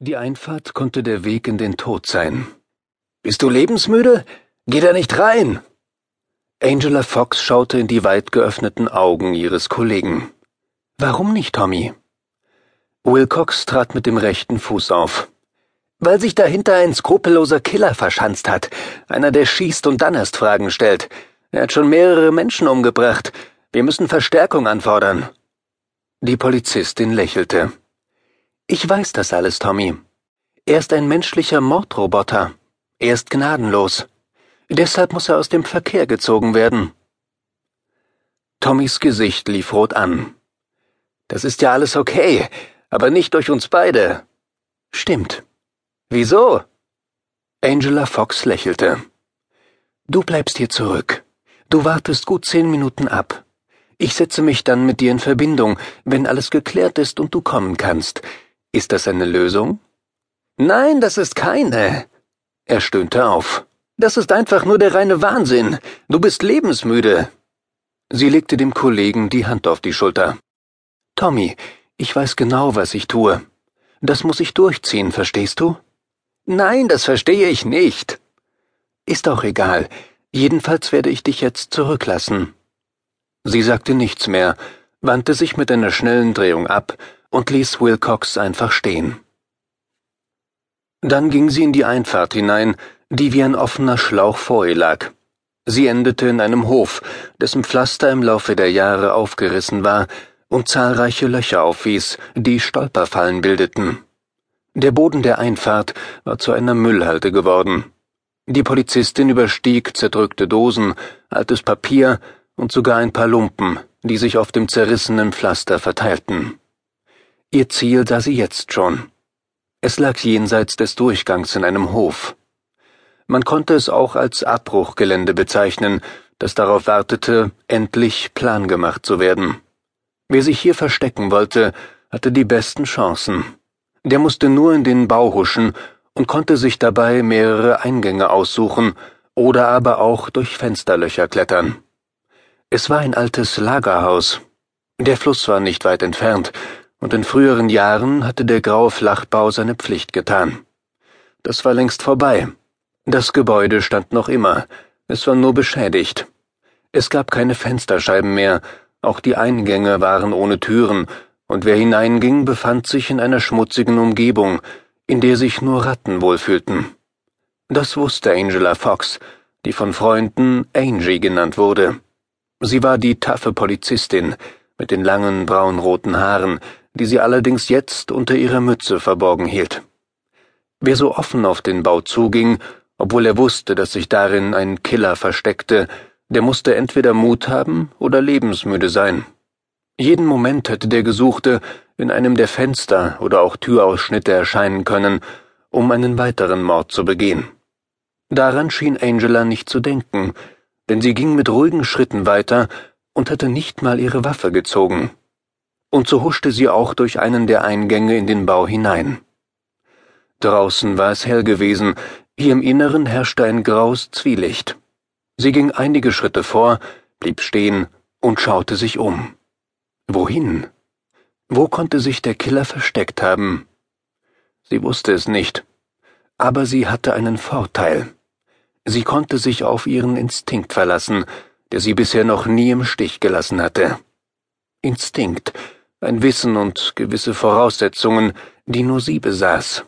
Die Einfahrt konnte der Weg in den Tod sein. Bist du lebensmüde? Geh da nicht rein! Angela Fox schaute in die weit geöffneten Augen ihres Kollegen. Warum nicht, Tommy? Wilcox trat mit dem rechten Fuß auf. Weil sich dahinter ein skrupelloser Killer verschanzt hat, einer, der schießt und dann erst Fragen stellt. Er hat schon mehrere Menschen umgebracht. Wir müssen Verstärkung anfordern. Die Polizistin lächelte. Ich weiß das alles, Tommy. Er ist ein menschlicher Mordroboter. Er ist gnadenlos. Deshalb muss er aus dem Verkehr gezogen werden. Tommys Gesicht lief rot an. Das ist ja alles okay, aber nicht durch uns beide. Stimmt. Wieso? Angela Fox lächelte. Du bleibst hier zurück. Du wartest gut zehn Minuten ab. Ich setze mich dann mit dir in Verbindung, wenn alles geklärt ist und du kommen kannst. Ist das eine Lösung? Nein, das ist keine. Er stöhnte auf. Das ist einfach nur der reine Wahnsinn. Du bist lebensmüde. Sie legte dem Kollegen die Hand auf die Schulter. Tommy, ich weiß genau, was ich tue. Das muss ich durchziehen, verstehst du? Nein, das verstehe ich nicht. Ist auch egal. Jedenfalls werde ich dich jetzt zurücklassen. Sie sagte nichts mehr, wandte sich mit einer schnellen Drehung ab und ließ Wilcox einfach stehen. Dann ging sie in die Einfahrt hinein, die wie ein offener Schlauch vor ihr lag. Sie endete in einem Hof, dessen Pflaster im Laufe der Jahre aufgerissen war und zahlreiche Löcher aufwies, die Stolperfallen bildeten. Der Boden der Einfahrt war zu einer Müllhalde geworden. Die Polizistin überstieg zerdrückte Dosen, altes Papier und sogar ein paar Lumpen, die sich auf dem zerrissenen Pflaster verteilten. Ihr Ziel sah sie jetzt schon. Es lag jenseits des Durchgangs in einem Hof. Man konnte es auch als Abbruchgelände bezeichnen, das darauf wartete, endlich plan gemacht zu werden. Wer sich hier verstecken wollte, hatte die besten Chancen. Der musste nur in den Bau huschen und konnte sich dabei mehrere Eingänge aussuchen oder aber auch durch Fensterlöcher klettern. Es war ein altes Lagerhaus. Der Fluss war nicht weit entfernt, und in früheren Jahren hatte der graue Flachbau seine Pflicht getan. Das war längst vorbei. Das Gebäude stand noch immer, es war nur beschädigt. Es gab keine Fensterscheiben mehr, auch die Eingänge waren ohne Türen, und wer hineinging, befand sich in einer schmutzigen Umgebung, in der sich nur Ratten wohlfühlten. Das wusste Angela Fox, die von Freunden Angie genannt wurde. Sie war die taffe Polizistin mit den langen braunroten Haaren, die sie allerdings jetzt unter ihrer Mütze verborgen hielt. Wer so offen auf den Bau zuging, obwohl er wusste, dass sich darin ein Killer versteckte, der musste entweder Mut haben oder lebensmüde sein. Jeden Moment hätte der Gesuchte in einem der Fenster oder auch Türausschnitte erscheinen können, um einen weiteren Mord zu begehen. Daran schien Angela nicht zu denken, denn sie ging mit ruhigen Schritten weiter und hatte nicht mal ihre Waffe gezogen und so huschte sie auch durch einen der Eingänge in den Bau hinein. Draußen war es hell gewesen, hier im Inneren herrschte ein graues Zwielicht. Sie ging einige Schritte vor, blieb stehen und schaute sich um. Wohin? Wo konnte sich der Killer versteckt haben? Sie wusste es nicht, aber sie hatte einen Vorteil. Sie konnte sich auf ihren Instinkt verlassen, der sie bisher noch nie im Stich gelassen hatte. Instinkt, ein Wissen und gewisse Voraussetzungen, die nur sie besaß.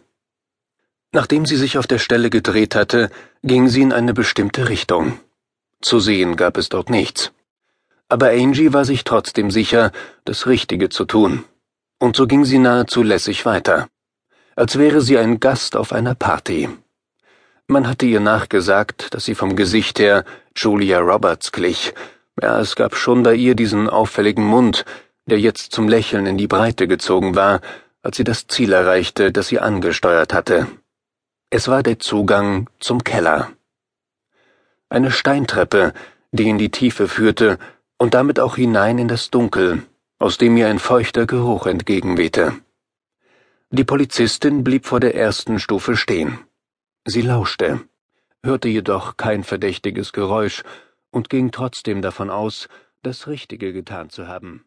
Nachdem sie sich auf der Stelle gedreht hatte, ging sie in eine bestimmte Richtung. Zu sehen gab es dort nichts. Aber Angie war sich trotzdem sicher, das Richtige zu tun. Und so ging sie nahezu lässig weiter. Als wäre sie ein Gast auf einer Party. Man hatte ihr nachgesagt, dass sie vom Gesicht her Julia Roberts glich. Ja, es gab schon bei ihr diesen auffälligen Mund, der jetzt zum Lächeln in die Breite gezogen war, als sie das Ziel erreichte, das sie angesteuert hatte. Es war der Zugang zum Keller. Eine Steintreppe, die in die Tiefe führte und damit auch hinein in das Dunkel, aus dem ihr ein feuchter Geruch entgegenwehte. Die Polizistin blieb vor der ersten Stufe stehen. Sie lauschte, hörte jedoch kein verdächtiges Geräusch und ging trotzdem davon aus, das Richtige getan zu haben.